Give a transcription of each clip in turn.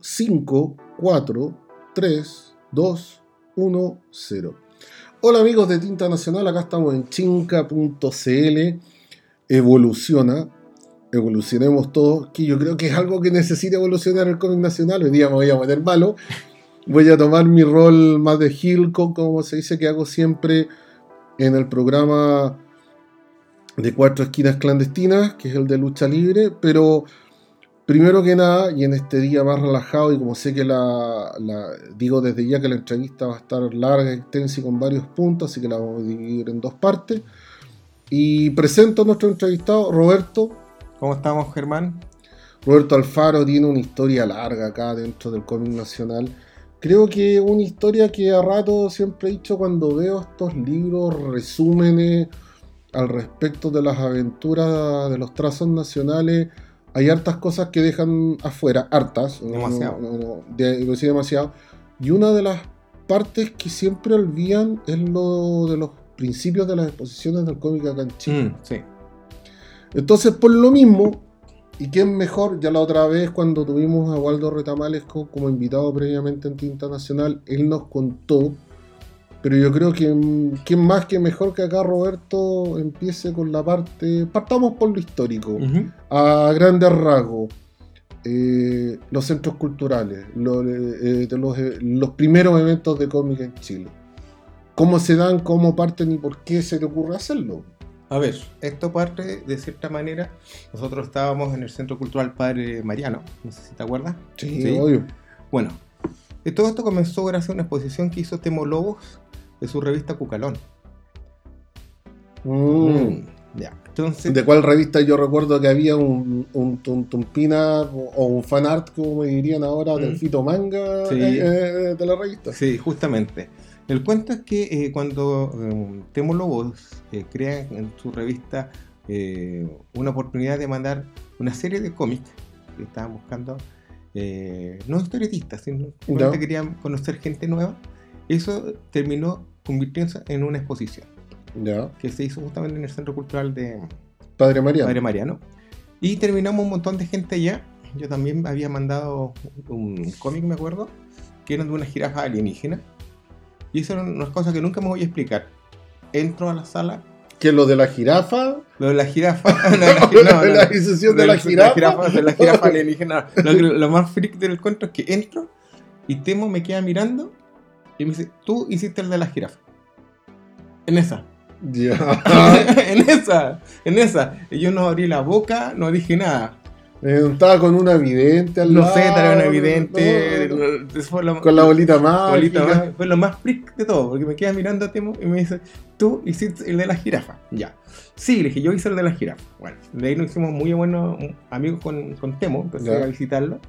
5, 4, 3, 2, 1, 0. Hola amigos de Tinta Nacional, acá estamos en chinca.cl. Evoluciona, evolucionemos todos, que yo creo que es algo que necesita evolucionar el cómic nacional. Hoy día me voy a poner malo. Voy a tomar mi rol más de Hilco, como se dice que hago siempre en el programa de Cuatro Esquinas Clandestinas, que es el de lucha libre, pero Primero que nada, y en este día más relajado, y como sé que la, digo desde ya que la entrevista va a estar larga, extensa y con varios puntos, así que la vamos a dividir en dos partes. Y presento a nuestro entrevistado, Roberto. ¿Cómo estamos, Germán? Roberto Alfaro tiene una historia larga acá dentro del cómic nacional. Creo que una historia que a rato siempre he dicho cuando veo estos libros, resúmenes al respecto de las aventuras de los trazos nacionales hay hartas cosas que dejan afuera, hartas, demasiado. No, demasiado. Y una de las partes que siempre olvidan es lo de los principios de las exposiciones del cómic acá en Chile. Mm, sí. Entonces, por lo mismo, y quién mejor, ya la otra vez cuando tuvimos a Waldo Retamalesco como invitado previamente en Tinta Nacional, él nos contó pero yo creo que mm, quién más que mejor que acá Roberto empiece con la parte. Partamos por lo histórico. A grandes rasgos. Eh, los centros culturales, eh, los, eh, los, primeros eventos de cómic en Chile. ¿Cómo se dan, cómo parten y por qué se le ocurre hacerlo? A ver, esto parte de cierta manera. Nosotros estábamos en el Centro Cultural Padre Mariano, no sé si te acuerdas. Sí, obvio. Bueno, todo esto comenzó gracias a una exposición que hizo Temo Lobos de su revista Cucalón. Mm. Mm, ya. Entonces, ¿De cuál revista yo recuerdo que había un, un, tumpina o un fanart, como me dirían ahora, del mm. Fito Manga eh, eh, de la revista? Sí, justamente. El cuento es que eh, cuando Temo Lobos crea en su revista una oportunidad de mandar una serie de cómics que estaban buscando, no historietistas, sino que querían conocer gente nueva, eso terminó convirtiéndose en una exposición. Que se hizo justamente en el Centro Cultural de Padre Mariano. Padre Mariano. Y terminamos un montón de gente allá. Yo también había mandado un cómic, me acuerdo, que eran de una jirafa alienígena. Y eso eran unas cosas que nunca me voy a explicar. Entro a la sala. ¿Qué lo de la jirafa? Lo de la jirafa. no, no, la de, de, la, jirafa. de la jirafa alienígena. Lo, lo, más freak del cuento es que entro y Temo me queda mirando y me dice, tú hiciste el de la jirafa. En esa. Ya. en esa, en esa. Y yo no abrí la boca, no dije nada. Estaba con una evidente al No sé, estaba una evidente. con la bolita mágica. Fue lo más freak de todo, porque me queda mirando a Temo y me dice, tú hiciste el de la jirafa. Ya. Sí, le dije, yo hice el de la jirafa. Bueno, de ahí nos hicimos muy buenos amigos con, con Temo, empecé a visitarlo.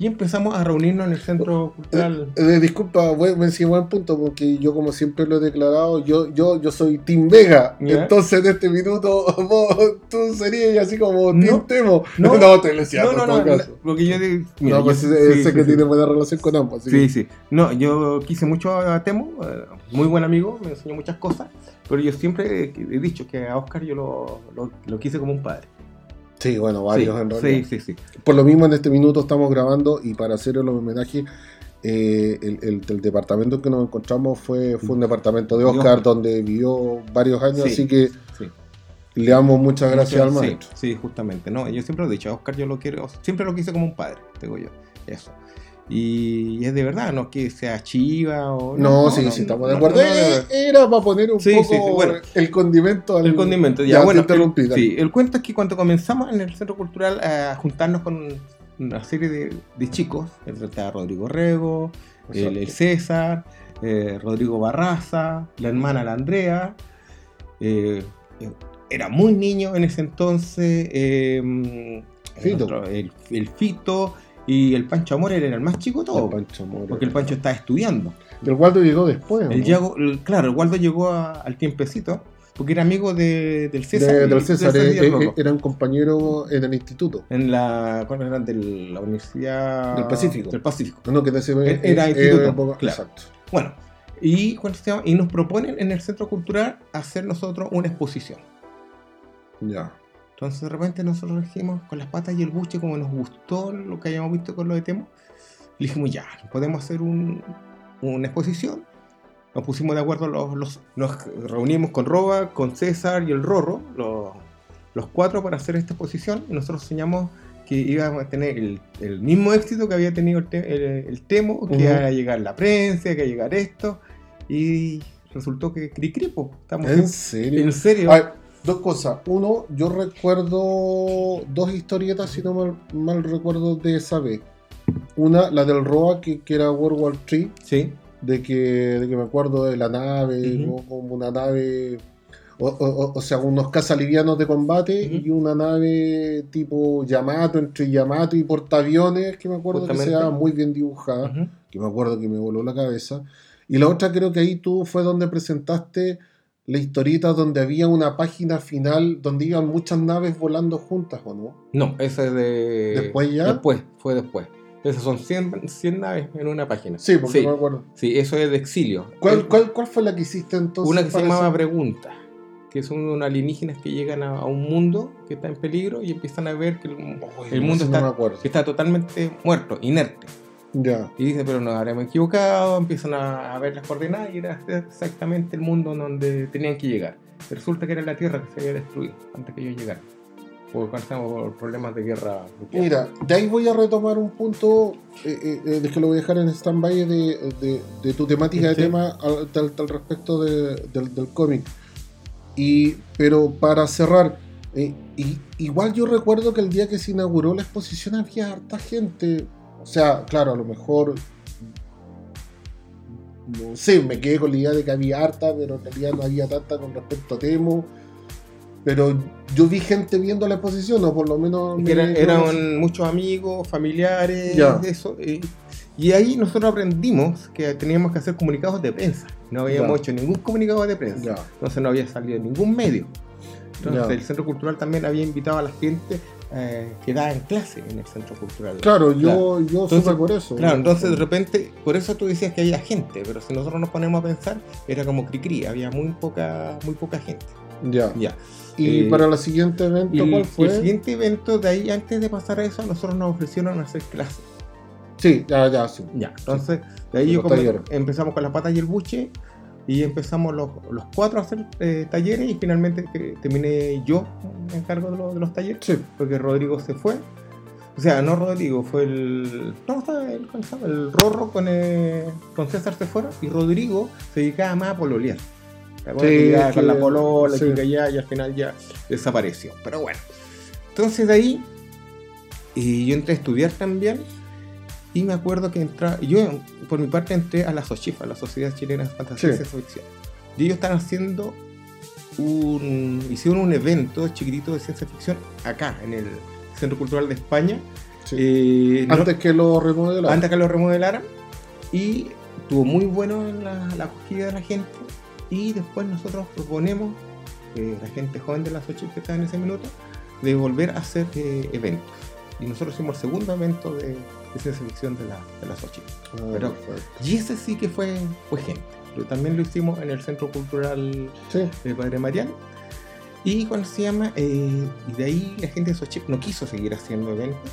Y empezamos a reunirnos en el centro cultural. Eh, eh, disculpa, buen, buen punto, porque yo como siempre lo he declarado, yo, yo, yo soy Team Vega. Entonces en este minuto vos, tú serías así como Team Temo. No, no, te lo decía, no, no, no, porque yo no, pues sé que tiene buena relación con ambos. sí, sí. No, yo quise mucho a Temo, eh, muy buen amigo, me enseñó muchas cosas, pero yo siempre he dicho que a Oscar yo lo, lo, lo quise como un padre. Sí, bueno, varios en realidad. Sí, sí, sí. Por lo mismo en este minuto estamos grabando y para hacer el homenaje, eh, el, departamento en que nos encontramos fue, fue un departamento de Oscar, donde vivió varios años, así que le damos muchas gracias al maestro. Sí, justamente. No, yo siempre lo he dicho, a Oscar yo lo quiero, siempre lo quise como un padre, digo yo. Eso. Y es de verdad, no que sea chiva o. No, no sí, sí, estamos de acuerdo. Era para poner un poco el condimento al. El condimento, ya, bueno. El, sí, el cuento es que cuando comenzamos en el centro cultural a juntarnos con una serie de, de chicos, estaba Rodrigo Rego, el, César, eh, Rodrigo Barraza, la hermana la Andrea. Eh, era muy niño en ese entonces. Eh, Fito. El, el Fito y el Pancho Amor era el más chico de todo. porque el Pancho estaba estudiando. El Waldo llegó después. El claro, el Waldo llegó al tiempecito. Porque era amigo de, del César. del César, eh, eh, eran compañeros en el instituto. En la. ¿Cuál era? De la Universidad. Del Pacífico. Del Pacífico. No, que e-, era instituto. Exacto. Bueno, y, y nos proponen en el Centro Cultural hacer nosotros una exposición. Ya. Entonces de repente nosotros dijimos con las patas y el buche, como nos gustó lo que hayamos visto con lo de Temo, Y dijimos, ya, podemos hacer un, una exposición. Nos pusimos de acuerdo, los, los- nos reunimos con Roba, con César y el Rorro, los, los cuatro para hacer esta exposición. Y nosotros soñamos que íbamos a tener el, el mismo éxito que había tenido el, te- el- el Temo, que iba a llegar la prensa, que iba a llegar esto. Y resultó que cri cri, po. Estamos ¿En serio? en serio. A ver, dos cosas. Uno, yo recuerdo dos historietas, si no mal, mal recuerdo, de esa vez. Una, la del Roa, que, que era World War 3, Sí. de que, de que me acuerdo de la nave, como- como una nave, o, o- o sea, unos cazalivianos de combate y una nave tipo Yamato, entre Yamato y portaaviones, que me acuerdo que se muy bien dibujada Ujú. que me acuerdo que me voló la cabeza. Y la otra creo que ahí tú fue donde presentaste la historieta donde había una página final donde iban muchas naves volando juntas, ¿o no? No, ese es de. ¿Después ya? Después, fue después. Esas son 100, 100 naves en una página. Sí, porque sí, me acuerdo. sí, eso es de exilio. ¿Cuál, cuál, cuál fue la que hiciste entonces? Una que se llamaba eso? Pregunta, que son unos alienígenas que llegan a, a un mundo que está en peligro y empiezan a ver que el, no, mundo no está, está totalmente muerto, inerte. Ya. Y dicen, pero nos habremos equivocado, empiezan a, a ver las coordenadas y era exactamente el mundo donde tenían que llegar. Resulta que era la Tierra que se había destruido antes que ellos llegaran. Pasamos por problemas de guerra nuclear. Mira, de ahí voy a retomar un punto, eh, eh, eh, de que lo voy a dejar en stand-by de, de- de tu temática de Sí. tema al, tal, tal respecto de- del, del cómic. Y, pero para cerrar, eh, y- igual yo recuerdo que el día que se inauguró la exposición había harta gente. O sea, claro, a lo mejor. No sé, me quedé con la idea de que había harta, pero en realidad no había tanta con respecto a Temo. Pero yo vi gente viendo la exposición, o por lo menos. Me- eran, eran muchos amigos, familiares, Ya. eso. eh, y ahí nosotros aprendimos que teníamos que hacer comunicados de prensa. No habíamos Ya. hecho ningún comunicado de prensa. Ya. Entonces no había salido ningún medio. Entonces el Centro Cultural también había invitado a la gente eh, que daba en clase en el Centro Cultural. Claro, yo, Claro. yo Entonces, supe por eso. Claro, entonces de repente, por eso tú decías que había gente, pero si nosotros nos ponemos a pensar, era como cri-cri, había muy poca, muy poca gente. Ya. Ya. Y Eh, para el siguiente evento, ¿cuál fue? el siguiente evento de ahí, antes de pasar a eso, nosotros nos ofrecieron hacer clases. Sí, ya, ya, sí. Ya, entonces de ahí yo empezamos con las patas y el buche y empezamos los, los cuatro a hacer eh, talleres y finalmente que- terminé yo en cargo de, los- de los talleres Sí, porque Rodrigo se fue. O sea, no Rodrigo, fue el. No, estaba el, el Rorro con, eh, con César se fueron y Rodrigo se dedicaba más a pololear. Con que- la polola, sí. y al final ya desapareció. Pero bueno. Entonces de ahí, y yo entré a estudiar también. Y me acuerdo que entraba. Yo, por mi parte, entré a la SOCHIF, a la Sociedad Chilena de Fantasía y Sí. Ciencia Ficción. Y ellos están haciendo un. Hicieron un evento chiquitito de ciencia ficción acá, en el Centro Cultural de España. sí. Eh, no- Antes que lo remodelaran. antes que lo remodelaran. Y estuvo muy bueno la, la acogida de la gente. Y después nosotros proponemos, eh, la gente joven de la SOCHIF que está en ese minuto, de volver a hacer eh, eventos. Y nosotros hicimos el segundo evento de, de ciencia ficción de la, de la SOCHIF. Ah, pero-. Y ese sí que fue, fue gente. Lo- También lo hicimos en el Centro Cultural Sí, de Padre Mariano. Y cuando se llama, eh, y de ahí la gente de Sochip no quiso seguir haciendo eventos.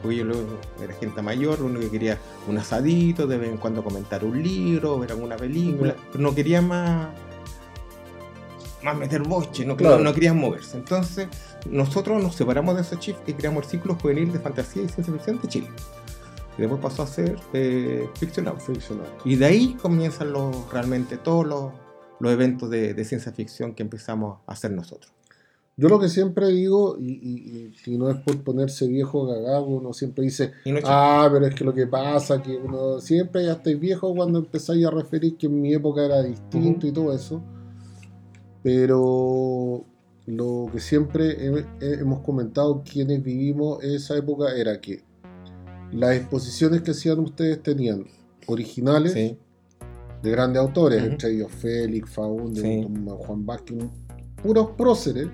Porque yo luego era gente mayor, único que quería un asadito, de vez en cuando comentar un libro, ver alguna película, pero no quería más, más meter boche, no, Claro. no, querían moverse. Entonces, nosotros nos separamos de Sochip y creamos el ciclo juvenil de fantasía y ciencia ficción de Chile. Y después pasó a ser eh, Fiction Out. Y de ahí comienzan los, realmente todos los, los eventos de, de ciencia ficción que empezamos a hacer nosotros. Yo lo que siempre digo, y, y- y- no es por ponerse viejo gagago, uno siempre dice, no ah, pero es que lo que pasa, que uno siempre ya estáis viejo cuando empezáis a referir que en mi época era distinto Ujú. y todo eso. Pero lo que siempre he- he- hemos comentado quienes vivimos esa época era que las exposiciones que hacían ustedes tenían originales sí, de grandes autores, entre ellos Félix, Faunde, Sí. Juan Vázquez, puros próceres.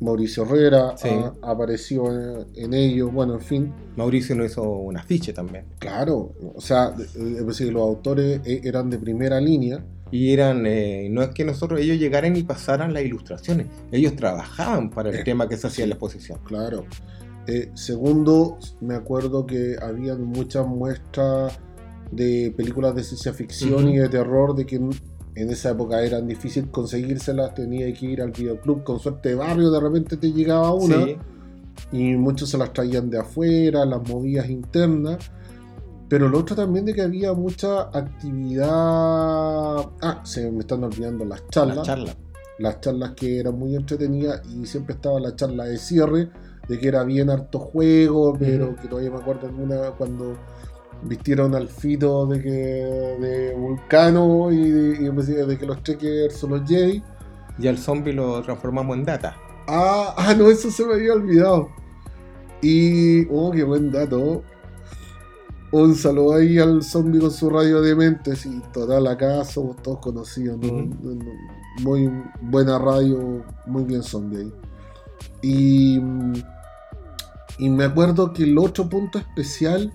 Mauricio Herrera Sí. a- apareció en, en ellos, bueno, en fin, Mauricio nos hizo un afiche también. claro, o sea, es decir, los autores eh, eran de primera línea, Y eran, eh, no es que nosotros, ellos llegaran y pasaran las ilustraciones, ellos trabajaban para el Eh, tema que se hacía en la exposición. claro. Eh, segundo, me acuerdo que habían muchas muestras de películas de ciencia ficción y de terror de que en, en esa época eran difícil conseguírselas, tenía que ir al videoclub, con suerte de barrio, de repente te llegaba una Sí. y muchos se las traían de afuera, las movidas internas. Pero lo otro también de que había mucha actividad. Ah, se me están olvidando las charlas. La charla. Las charlas que eran muy entretenidas y siempre estaba la charla de cierre, de que era bien harto juego, pero que todavía me acuerdo en una cuando vistieron al Fito de que de Vulcano y de, y de que los Trekkers son los Jedi. Y al zombie lo transformamos en data. Ah, ah, no, eso se me había olvidado. Y, oh, qué buen dato. Un saludo ahí al zombie con su radio de mentes. Y total, acá somos todos conocidos. ¿no? Muy buena radio, muy bien zombie ahí. Y, y me acuerdo que el otro punto especial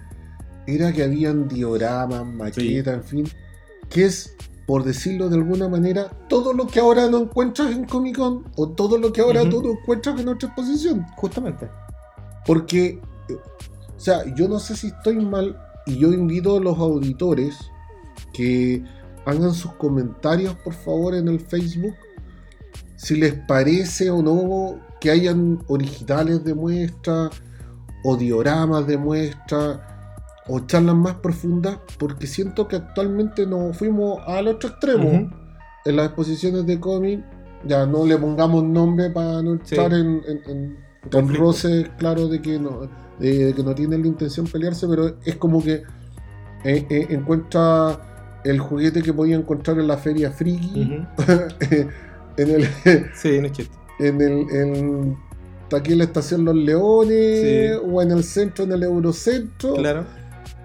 era que habían dioramas, maquetas, en fin. Que es, por decirlo de alguna manera, todo lo que ahora no encuentras en Comic Con o todo lo que ahora tú no encuentras en otra exposición. Justamente. Porque, eh, o sea, yo no sé si estoy mal y yo invito a los auditores que hagan sus comentarios, por favor, en el Facebook, si les parece o no que hayan originales de muestra o dioramas de muestra o charlas más profundas, porque siento que actualmente nos fuimos al otro extremo en las exposiciones de cómic. Ya no le pongamos nombre para no estar en, en, en- en Conflicto. roces, claro, de que no, de que no tienen la intención de pelearse, pero es como que eh, eh, encuentra el juguete que podía encontrar en la feria friki, en el Sí, no es chiste. en el en, aquí en la estación Los Leones Sí. o en el centro, en el Eurocentro, Claro.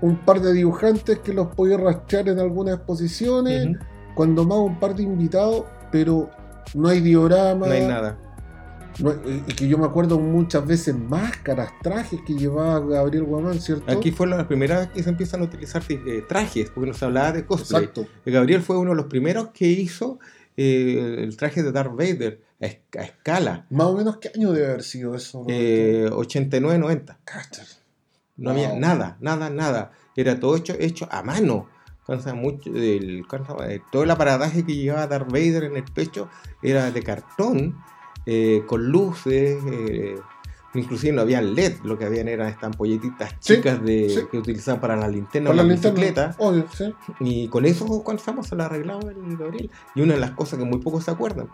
un par de dibujantes que los podía rastrear en algunas exposiciones, cuando más un par de invitados, pero no hay diorama, No hay nada. No y que yo me acuerdo muchas veces máscaras, trajes que llevaba Gabriel Guamán, ¿cierto? Aquí fue la primera vez que se empiezan a utilizar eh, trajes, porque nos hablaba de cosplay. Exacto. Gabriel fue uno de los primeros que hizo eh, el traje de Darth Vader a, es- a escala, Más o menos qué año debe haber sido eso. Eh, 89-90. Cacha. No había Wow. nada, nada, nada. Era todo hecho, hecho a mano. Sea, mucho. Eh, todo el aparataje que llevaba Darth Vader en el pecho era de cartón, eh, con luces. eh, inclusive no había LED, lo que habían eran estas ampolletitas Sí, chicas de, sí. que utilizaban para la linterna o Con la la linterna. bicicleta. Obvio, sí. Y con eso, cuando estamos, se lo arreglaba el Gabriel. Y una de las cosas que muy pocos se acuerdan,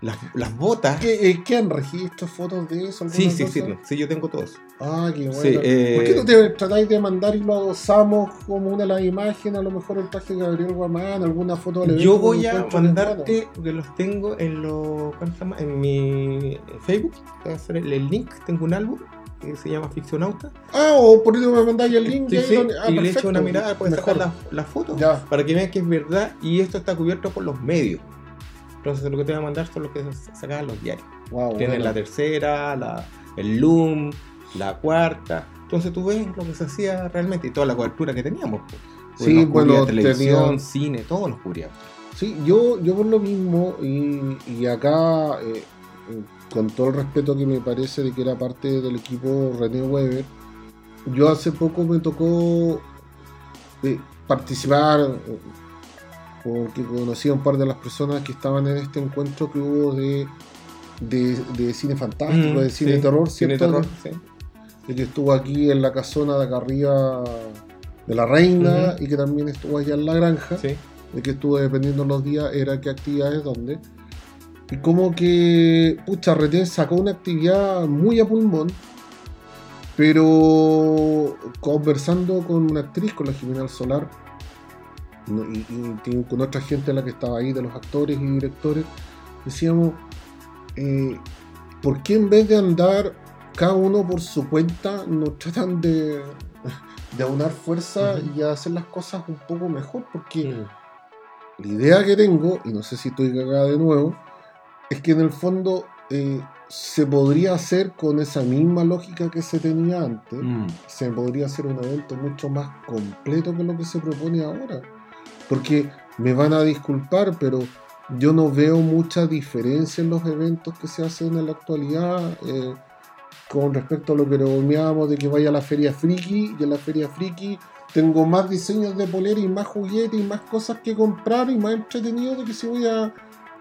las, las botas. ¿Qué, eh, ¿Qué han registros, fotos de eso? Sí, sí, sí, sí, yo tengo todos. Ah, qué bueno. Sí, eh, ¿Por qué no te tratáis de mandar y lo adosamos como una de las imágenes? A lo mejor el traje de Gabriel Guamán, alguna foto del Yo voy a mandarte, porque los tengo en lo, ¿cómo se llama? En mi Facebook, voy a hacer el, el link, tengo un álbum que se llama Ficcionauta. Ah, o por eso me mandáis el link Sí, y, sí, ah, y le echo una mirada, puedes sacar las fotos para que vean que es verdad y esto está cubierto por los medios. Entonces lo que te voy a mandar son los que sacaban los diarios. Wow, Tienen bueno. la tercera, la, el Loom, la cuarta. Entonces tú ves lo que se hacía realmente y toda la cobertura que teníamos. pues. Sí, bueno, televisión, tenía- cine, todo nos cubría. Sí, yo, yo por lo mismo, y, y acá, eh, con todo el respeto que me parece de que era parte del equipo René Weber, yo hace poco me tocó eh, participar, porque conocí a un par de las personas que estaban en este encuentro que hubo de, de, de cine fantástico, Mm, de cine sí, terror, Cine ¿cierto? terror, sí. de que estuvo aquí en la casona de acá arriba de la reina Ujú. y que también estuvo allá en la granja Sí. de que estuvo dependiendo los días, era qué actividades, dónde. Y como que, pucha, Retén sacó una actividad muy a pulmón, pero conversando con una actriz, con la Jimena Solar, y, con otra gente de la que estaba ahí, de los actores y directores, decíamos, eh, ¿por qué en vez de andar cada uno por su cuenta, no tratan de, de aunar fuerza Ujú. y hacer las cosas un poco mejor? Porque la idea que tengo, y no sé si estoy cagada de nuevo, es que en el fondo eh, se podría hacer con esa misma lógica que se tenía antes, Mm. se podría hacer un evento mucho más completo que lo que se propone ahora. Porque me van a disculpar, pero yo no veo mucha diferencia en los eventos que se hacen en la actualidad. eh, con respecto a lo que bromeábamos de que vaya a la feria friki y en la feria friki tengo más diseños de polera y más juguetes y más cosas que comprar y más entretenido de que si voy a,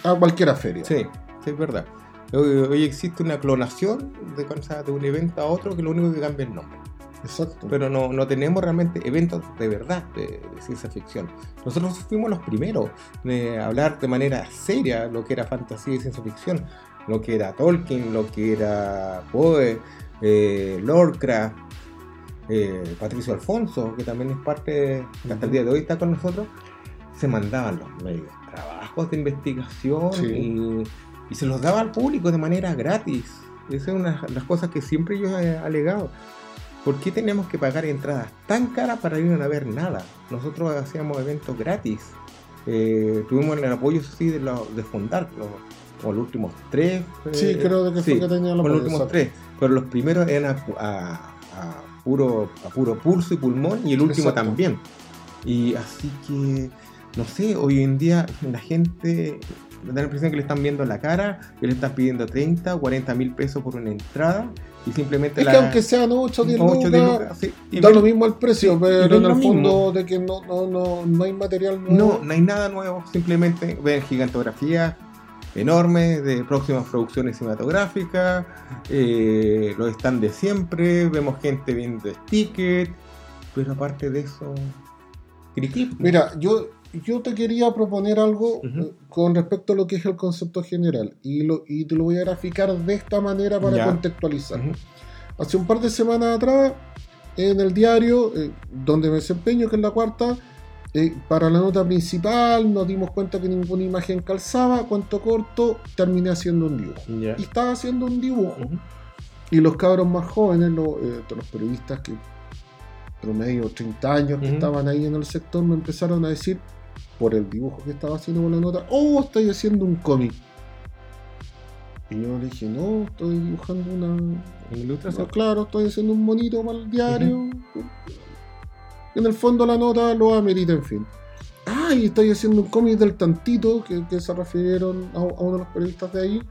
a cualquier feria. Sí, sí, es verdad. Hoy, existe una clonación de, de un evento a otro que lo único que cambia es el nombre. Exacto. Pero no, no tenemos realmente eventos de verdad de, de ciencia ficción. Nosotros fuimos los primeros de hablar de manera seria lo que era fantasía y ciencia ficción, lo que era Tolkien, lo que era Poe, eh, Lovecraft, eh, Patricio Alfonso, que también es parte, hasta el día de hoy está con nosotros, se mandaban los medios, trabajos de investigación Sí. y, y se los daba al público de manera gratis. Esa es una de las cosas que siempre yo he alegado. ¿Por qué tenemos que pagar entradas tan caras para ir a ver nada? Nosotros hacíamos eventos gratis. Eh, tuvimos el apoyo sí, de, los de Fondar, los, los últimos tres. Sí, eh, creo de que fue sí, que tenía la con los polera, últimos tres. Pero los primeros eran a, a- a puro, a puro pulso y pulmón y el último Exacto. también. Y así que, no sé, hoy en día la gente me da la impresión que le están viendo la cara, que le están pidiendo 30 o 40 mil pesos por una entrada y simplemente Es la... que aunque sean 8 o 10 ocho, lucas, diez lucas, sí, y da ven- lo mismo el precio, sí, pero en el fondo de que no, no, no, no hay material No, nuevo. no hay nada nuevo, simplemente ven gigantografías enormes de próximas producciones cinematográficas, eh, los stands de siempre, vemos gente viendo tickets, pero aparte de eso, criqui. Mira, yo, yo te quería proponer algo eh, con respecto a lo que es el concepto general y, lo, y te lo voy a graficar de esta manera para Ya. contextualizar. Hace un par de semanas atrás, en el diario eh, donde me desempeño, que es la cuarta, eh, para la nota principal nos dimos cuenta que ninguna imagen calzaba, cuanto corto, terminé haciendo un dibujo. Y estaba haciendo un dibujo. Y los cabros más jóvenes, los, eh, los periodistas que promedio 30 años que estaban ahí en el sector, me empezaron a decir, por el dibujo que estaba haciendo con la nota, oh, estoy haciendo un cómic. Y yo le dije, no, estoy dibujando una... No, ilustración. claro, estoy haciendo un monito para el diario. En el fondo la nota lo amerita, en fin. Ah, y estoy haciendo un cómic del tantito, que, que se refirieron a, a uno de los periodistas de ahí.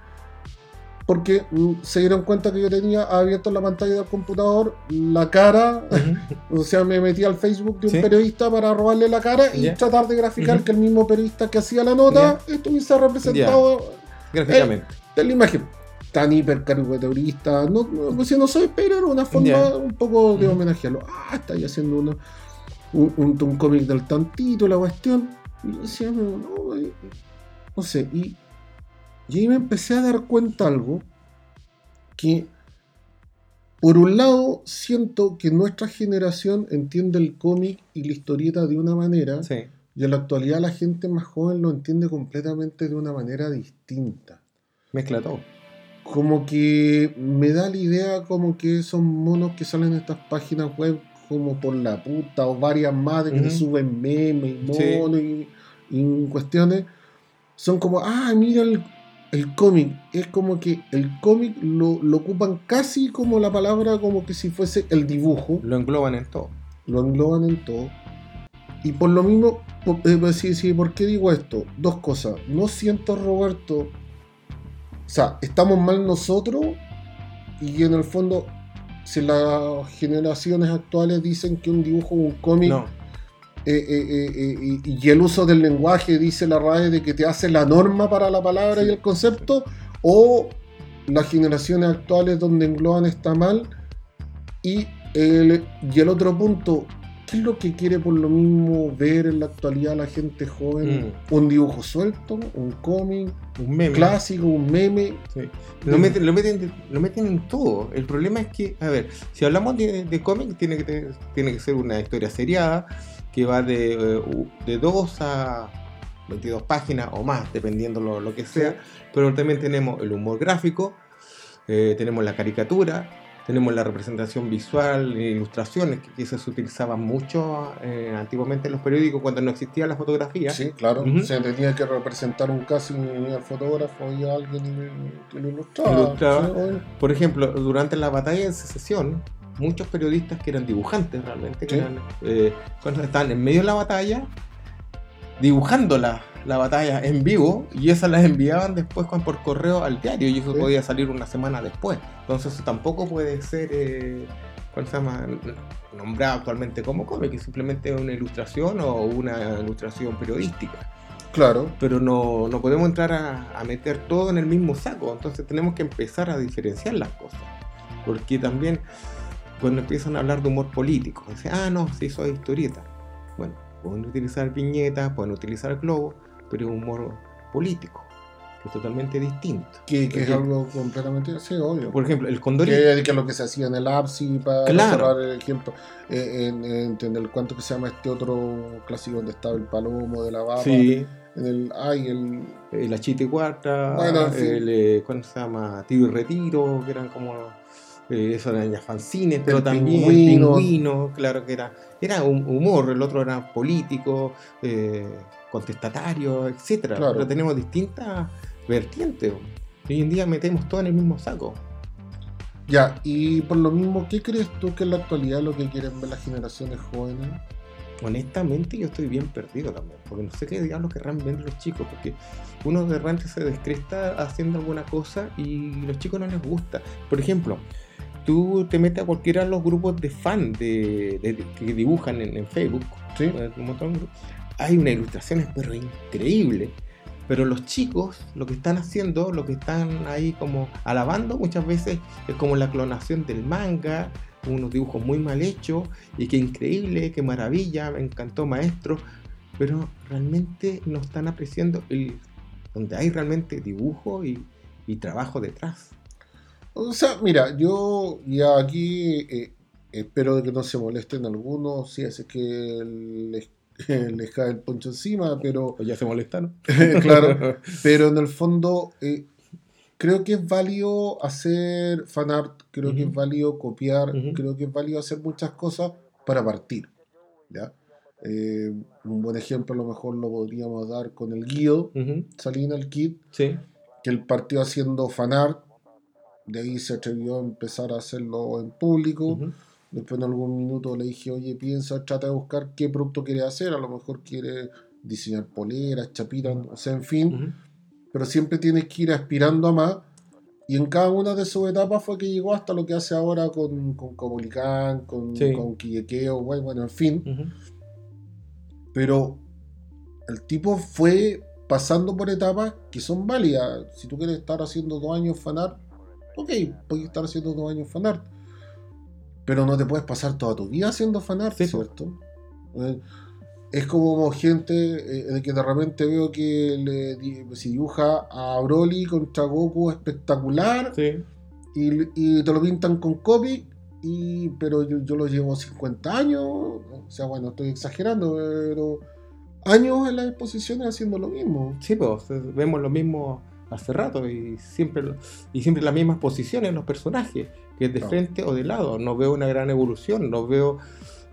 Porque mm, se dieron cuenta que yo tenía abierto en la pantalla del computador la cara, o sea, me metí al Facebook de un periodista para robarle la cara y tratar de graficar que el mismo periodista que hacía la nota estuviese representado Gráficamente. de la imagen tan hipercaricaturista. No, no, pues, si no soy, pero era una forma un poco de homenajearlo. Ah, está ahí haciendo una, un, un, un cómic del tantito, la cuestión. Y yo decía, no, no, no sé. Y, y ahí me empecé a dar cuenta algo que, por un lado, siento que nuestra generación entiende el cómic y la historieta de una manera. Sí. Y en la actualidad la gente más joven lo entiende completamente de una manera distinta. Mezcla todo. Como que me da la idea como que son monos que salen en estas páginas web como por la puta o varias más de que le Ujú. suben memes y Sí. monos y, y cuestiones. Son como, ah, mira el, el cómic. Es como que el cómic lo, lo ocupan casi como la palabra como que si fuese el dibujo Lo engloban en todo. lo engloban en todo. Y por lo mismo, po- eh, pues, sí, sí, ¿por qué digo esto? Dos cosas. No siento, Roberto, o sea, estamos mal nosotros y en el fondo, si las generaciones actuales dicen que un dibujo o un cómic No. Eh, eh, eh, y, el uso del lenguaje, dice la RAE, de que te hace la norma para la palabra y el concepto, o las generaciones actuales donde engloban está mal. Y el, y el otro punto, ¿qué es lo que quiere por lo mismo ver en la actualidad la gente joven? ¿Un dibujo suelto? ¿Un cómic? Un meme. ¿Clásico? ¿Un meme? Sí. Lo, meten, lo, meten, lo meten en todo. El problema es que, a ver, si hablamos de, de cómic, tiene que, tiene que ser una historia seriada que va de, eh, de 2 a 22 páginas o más, dependiendo lo, lo que sea. Pero también tenemos el humor gráfico, eh, tenemos la caricatura, tenemos la representación visual, e ilustraciones, que, que eso se utilizaba mucho eh, antiguamente en los periódicos cuando no existía la fotografía. Sí, claro. Ujú. Se tenía que representar un casting y al fotógrafo y a alguien que lo ilustraba. Ilustraba. Sí. Por ejemplo, durante la batalla de secesión, muchos periodistas que eran dibujantes realmente, que Sí. eran, eh, cuando estaban en medio de la batalla, dibujando la- la batalla en vivo y esas las enviaban después por correo al diario y eso Sí. podía salir una semana después. Entonces eso tampoco puede ser, eh, ¿cuál se llama? Nombrado actualmente como cómic, es simplemente una ilustración o una ilustración periodística. Claro. Pero no, no podemos entrar a, a meter todo en el mismo saco, entonces tenemos que empezar a diferenciar las cosas. Porque también cuando empiezan a hablar de humor político, dicen, ah, no, sí, soy historieta. Bueno, pueden utilizar viñetas, pueden utilizar globos, pero es humor político, que es totalmente distinto. Que, que es algo completamente. Sí, obvio. Por ejemplo, el condorito. Que, que es lo que se hacía en el APSI para Claro. cerrar el ejemplo. Eh, en, en, el cuento que se llama este otro clásico donde estaba el palomo de la baba. Sí, En el. Ay, el. la chita y cuarta, Bueno, en fin. el, eh, ¿cuándo se llama? Tiro y retiro, que eran como, eh, eso eran ya fanzines, pero El también pingüino. pingüino, claro que era, era un humor, el otro era político, eh, contestatario, etcétera. Claro. Pero tenemos distintas vertientes. Hoy en día metemos todo en el mismo saco. Ya, y por lo mismo, ¿qué crees tú que en la actualidad lo que quieren ver las generaciones jóvenes? honestamente yo estoy bien perdido también, porque no sé qué diablos querrán ver los chicos, porque uno de repente se descresta haciendo alguna cosa y los chicos no les gusta. Por ejemplo, tú te metes a cualquiera de los grupos de fan de, de- que dibujan en, en Facebook, hay unas ilustraciones pero increíbles. Pero los chicos lo que están haciendo, lo que están ahí como alabando muchas veces es como la clonación del manga, unos dibujos muy mal hechos y qué increíble, qué maravilla, me encantó maestro, pero realmente no están apreciando el donde hay realmente dibujo y, y trabajo detrás. O sea, mira, yo ya aquí eh, espero que no se molesten algunos, si es que les, les cae el poncho encima, pero O ya se molestaron. claro, pero en el fondo eh, creo que es válido hacer fanart, creo que es válido copiar, creo que es válido hacer muchas cosas para partir. ¿ya? Eh, un buen ejemplo a lo mejor lo podríamos dar con el Guido, Ujú, Salina, el Kid, Sí. que él partió haciendo fanart, de ahí se atrevió a empezar a hacerlo en público. ujú, Después en algún minuto le dije, oye, piensa, trata de buscar qué producto quiere hacer. A lo mejor quiere diseñar poleras, chapitas, o sea, en fin. ujú. Pero siempre tienes que ir aspirando a más. Y en cada una de sus etapas fue que llegó hasta lo que hace ahora con, con Comunicán, con, Sí. con Quillequeo, bueno, bueno, en fin. Ujú. Pero el tipo fue pasando por etapas que son válidas. Si tú quieres estar haciendo dos años fanart, ok, puedes estar haciendo dos años fanart. Pero no te puedes pasar toda tu vida haciendo fanart, Sí, ¿cierto? Eh, es como gente eh, de que de repente veo que le, di- dibuja a Broly contra Goku espectacular Sí. y, y te lo pintan con copy, y, pero yo, yo lo llevo 50 años, o sea, bueno, estoy exagerando, pero años en las exposiciones haciendo lo mismo. Sí, pues vemos lo mismo hace rato y siempre, y siempre las mismas posiciones en los personajes, que es de frente o de lado. No veo una gran evolución, no veo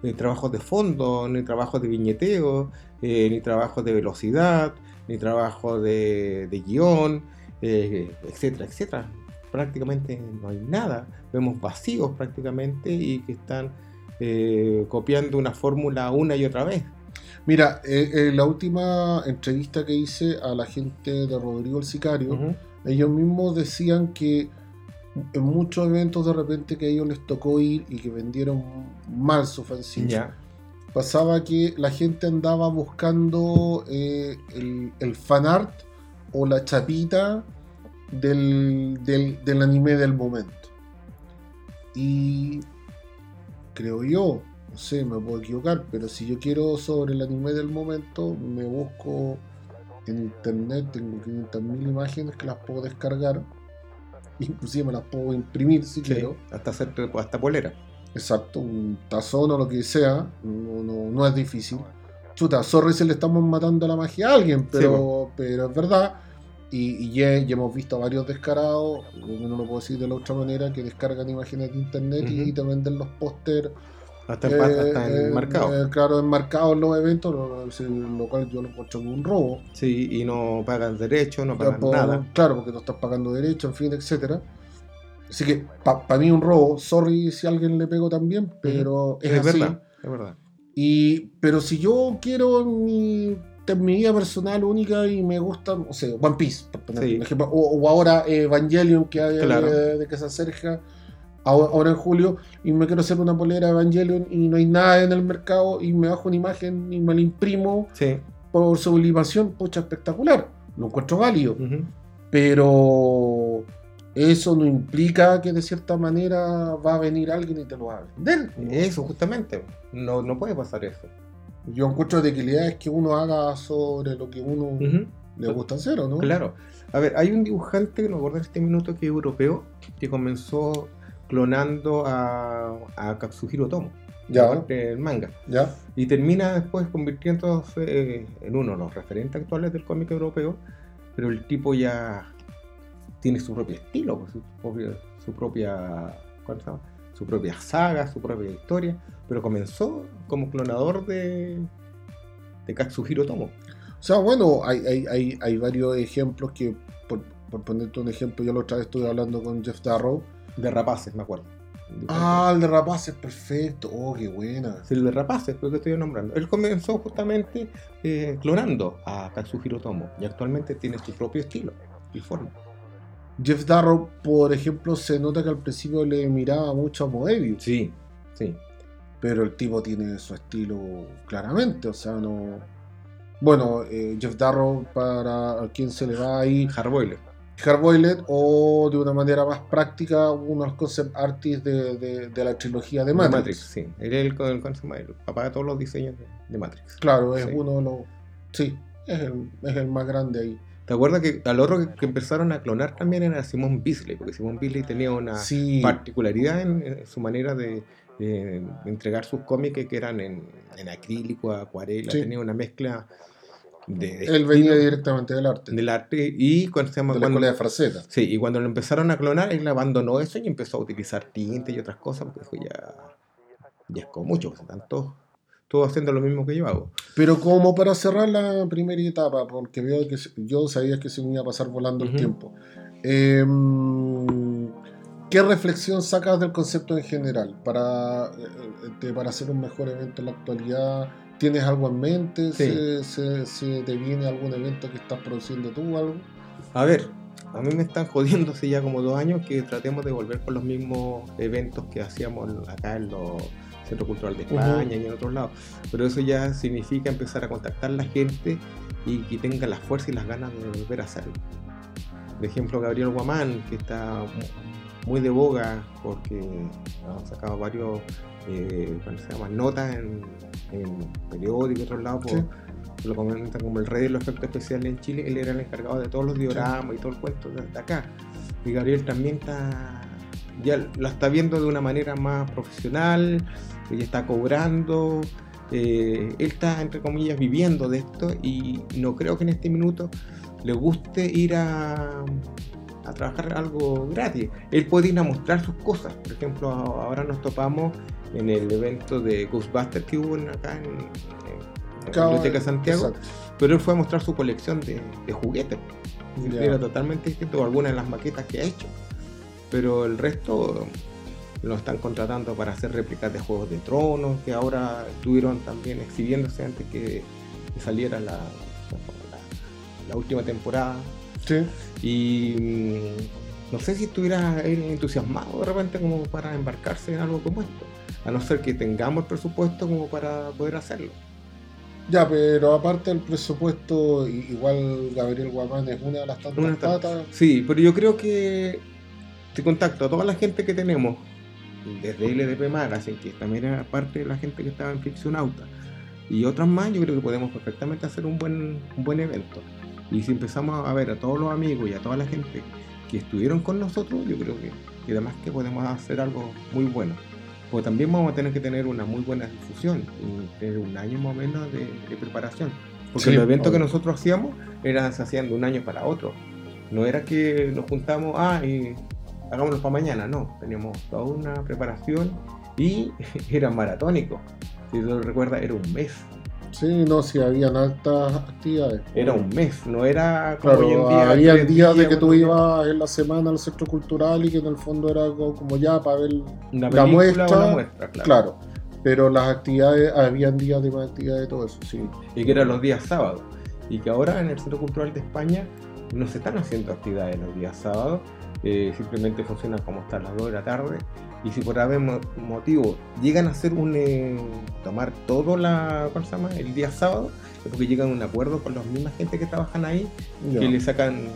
eh, trabajos de fondo, ni trabajos de viñeteo, eh, ni trabajos de velocidad, ni trabajos de, de guion, eh, etcétera, etcétera. Prácticamente no hay nada. Vemos vacíos prácticamente y que están eh, copiando una fórmula una y otra vez. Mira, eh, eh, la última entrevista que hice a la gente de Rodrigo el Sicario, ellos mismos decían que en muchos eventos de repente que a ellos les tocó ir y que vendieron mal su fanzine, pasaba que la gente andaba buscando eh, el, el fanart o la chapita del, del, del anime del momento. Y creo yo, sé, me puedo equivocar, pero si yo quiero sobre el anime del momento, me busco en internet, tengo 500.000 imágenes que las puedo descargar, inclusive me las puedo imprimir si Sí, quiero. hasta hacer hasta polera. Exacto, un tazón o lo que sea, no, no, no es difícil. Chuta, sorry si le estamos matando la magia a alguien, pero, pero es verdad. Y, y ya, ya hemos visto varios descarados, no lo puedo decir de la otra manera, que descargan imágenes de internet y te venden los póster. Hasta, en pa- eh, hasta eh, enmarcado. eh, claro, enmarcados en los eventos, lo, sí, lo cual yo lo encuentro como un robo. Sí, y no pagan derecho, no pagan Por- nada. Claro, porque no estás pagando derecho, en fin, etcétera. Así que para mí un robo, sorry si alguien le pego también, pero es, Es, así. verdad, es verdad. Y, pero si yo quiero mi mi vida personal única y me gusta, no sé, One Piece, por poner Sí. un ejemplo. O, o ahora eh, Evangelion, que hay Claro. de, de que se acerca ahora ahora en julio, y me quiero hacer una polera de Evangelion y no hay nada en el mercado y me bajo una imagen y me la imprimo Sí. por sublimación, pucha, espectacular. Lo encuentro válido. Pero eso no implica que de cierta manera va a venir alguien y te lo va a vender. Eso, justamente. No, no puede pasar eso. Yo encuentro de que la idea es que uno haga sobre lo que uno le gusta hacer, ¿o no? Claro. A ver, hay un dibujante, que no acuerdo en este minuto, que es europeo, que comenzó clonando a, a Katsuhiro Tomo, Ya, del manga. ya. Y termina después convirtiéndose eh, en uno de los referentes actuales del cómic europeo, pero el tipo ya tiene su propio estilo, pues, su, propia, su propia ¿cuál se llama? su propia saga, su propia historia, pero comenzó como clonador de, de Katsuhiro Tomo. O sea, bueno, hay, hay, hay, hay varios ejemplos que, por, por ponerte un ejemplo, yo la otra vez estuve hablando con Jeff Darrow. De rapaces, me acuerdo. Ah, el de Rapaz es perfecto. Oh, qué buena. Sí, el de rapaces, lo que estoy nombrando. Él comenzó justamente eh, clonando a Katsuhiro Tomo y actualmente tiene su propio estilo y forma. Jeff Darrow, por ejemplo, se nota que al principio le miraba mucho a Moebius. Sí, sí. pero el tipo tiene su estilo claramente, o sea, no... Bueno, eh, Jeff Darrow, para quien se le va ahí, Hardboiled. Hardboiled, o de una manera más práctica, unos concept artists de, de- de la trilogía de Matrix. Matrix, sí. Él es el, el, el papá de todos los diseños de, de Matrix. Claro, es Sí. uno de los... Sí, es el, es el más grande ahí. ¿Te acuerdas que al otro que, que empezaron a clonar también era Simon Beasley? Porque Simon Beasley tenía una Sí, particularidad en, en su manera de, de entregar sus cómics que eran en, en acrílico, acuarela, Sí. tenía una mezcla de, de él venía directamente del arte, del arte y cuando se llama de la cuando- escuela de Fraceta. Sí, y cuando lo empezaron a clonar, él abandonó eso y empezó a utilizar tinte y otras cosas, porque dijo ya, ya es como mucho, pues, están todos, haciendo lo mismo que yo hago. Pero como para cerrar la primera etapa, porque veo que yo sabía que se me iba a pasar volando el Ujú. tiempo. em, ¿Qué reflexión sacas del concepto en general para, eh, de- para hacer un mejor evento en la actualidad? ¿Tienes algo en mente? Sí. ¿Se, se, se te viene algún evento que estás produciendo tú o algo? A ver, a mí me están jodiendo hace ya como dos años que tratemos de volver con los mismos eventos que hacíamos acá en los Centro Cultural de España y en otros lados. Pero eso ya significa empezar a contactar a la gente y que tenga la fuerza y las ganas de volver a hacerlo. Por ejemplo, Gabriel Guamán, que está mu- muy de boga porque ha sacado varios, eh, ¿cómo se llama? Notas en, en periódicos y otros lados. por- Sí. Lo comentan como el rey de los efectos especiales en Chile. Él era el encargado de todos los dioramas y todo el cuento de, acá. Y Gabriel también está. Ya la está viendo de una manera más profesional, ella está cobrando, eh, él está, entre comillas, viviendo de esto y no creo que en este minuto le guste ir a, a trabajar algo gratis. Él puede ir a mostrar sus cosas. Por ejemplo, ahora nos topamos en el evento de Ghostbusters que hubo acá en, en la Biblioteca Santiago, Exacto. pero él fue a mostrar su colección de, de juguetes. Ya. Era totalmente distinto a algunas de las maquetas que ha hecho. Pero el resto lo están contratando para hacer réplicas de Juegos de Tronos, que ahora estuvieron también exhibiéndose antes que, saliera la, la- la última temporada. Sí. Y mm, no sé si estuviera entusiasmado de repente como para embarcarse en algo como esto. A no ser que tengamos el presupuesto como para poder hacerlo. Ya, pero aparte del presupuesto, igual Gabriel Guamán es una de las tantas Una patas. Sí, pero yo creo que te contacto a toda la gente que tenemos, desde LDP Magazine, que también era parte de la gente que estaba en Ficcionauta, y otras más, yo creo que podemos perfectamente hacer un buen, un buen evento. Y si empezamos a ver a todos los amigos y a toda la gente que estuvieron con nosotros, yo creo que, que además que podemos hacer algo muy bueno. Porque también vamos a tener que tener una muy buena difusión y tener un año más o menos de, de preparación. Porque Sí, los eventos que nosotros hacíamos eran se hacían de un año para otro. No era que nos juntamos, ah, y hagámoslo para mañana, no. Teníamos toda una preparación y era maratónico. Si tú recuerdas, era un mes. Sí, no, sí, habían altas actividades. Era un mes, no era como Claro, hoy en día. había días de que tú ibas en la semana al centro cultural y que en el fondo era algo como ya para ver, Una la muestra, claro. claro. Pero las actividades, habían días de más actividades, todo eso, sí. Y que eran los días sábados. Y que ahora en el Centro Cultural de España no se están haciendo actividades los días sábados, eh, simplemente funcionan como hasta las 2 de la tarde. Y si por algún motivo llegan a hacer un. Eh, tomar todo la, ¿cómo se llama? el día sábado, es porque llegan a un acuerdo con las mismas gente que trabajan ahí, que le sacan,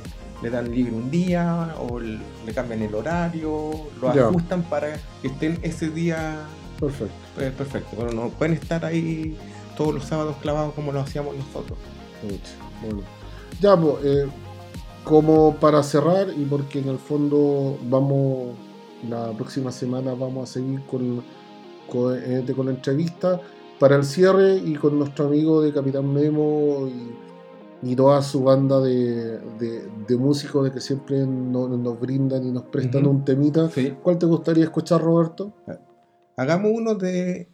le dan libre un día, o le cambian el horario, lo ajustan para que estén ese día Perfecto. eh, perfecto. Bueno, no pueden estar ahí todos los sábados clavados como lo hacíamos nosotros. Bueno. Ya, pues, eh, como para cerrar, y porque en el fondo vamos, la próxima semana vamos a seguir con, con, eh, con la entrevista, para el cierre y con nuestro amigo de Capitán Memo y, y toda su banda de, de- de músicos de que siempre no- nos brindan y nos prestan un temita. Sí. ¿Cuál te gustaría escuchar, Roberto? Hagamos uno de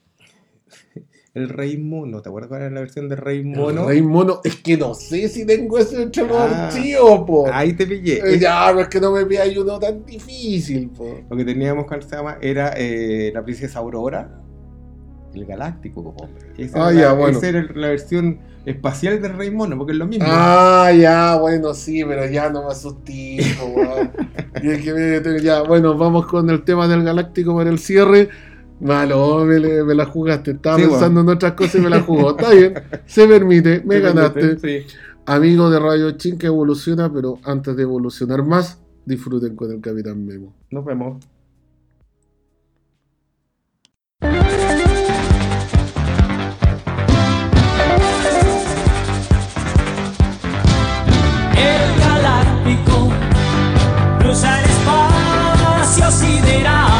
El Rey Mono. ¿Te acuerdas cuál era la versión de Rey Mono? El Rey Mono. Es que no sé si tengo ese entre los Ah. archivos, po. Ahí te pillé. Eh, ya, pero es que no me pidáis uno tan difícil, po. Lo que teníamos, ¿cuál se llama? Era eh, la princesa Aurora. El Galáctico, po. Esa Ah, era, ya, bueno. esa era la versión espacial del Rey Mono, porque es lo mismo. Ah, ya, bueno, sí, pero ya no me asusté, po. Y es que ya, bueno, vamos con el tema del Galáctico para el cierre. Malo, me, le- me la jugaste. Estaba Sí, pensando en otras cosas y me la jugó. Está bien, se permite, me ¿Te ganaste. permite? Sí. Amigo de Radio Chin que evoluciona, pero antes de evolucionar más, disfruten con el Capitán Memo. Nos vemos. El galáctico cruza el espacio sideral.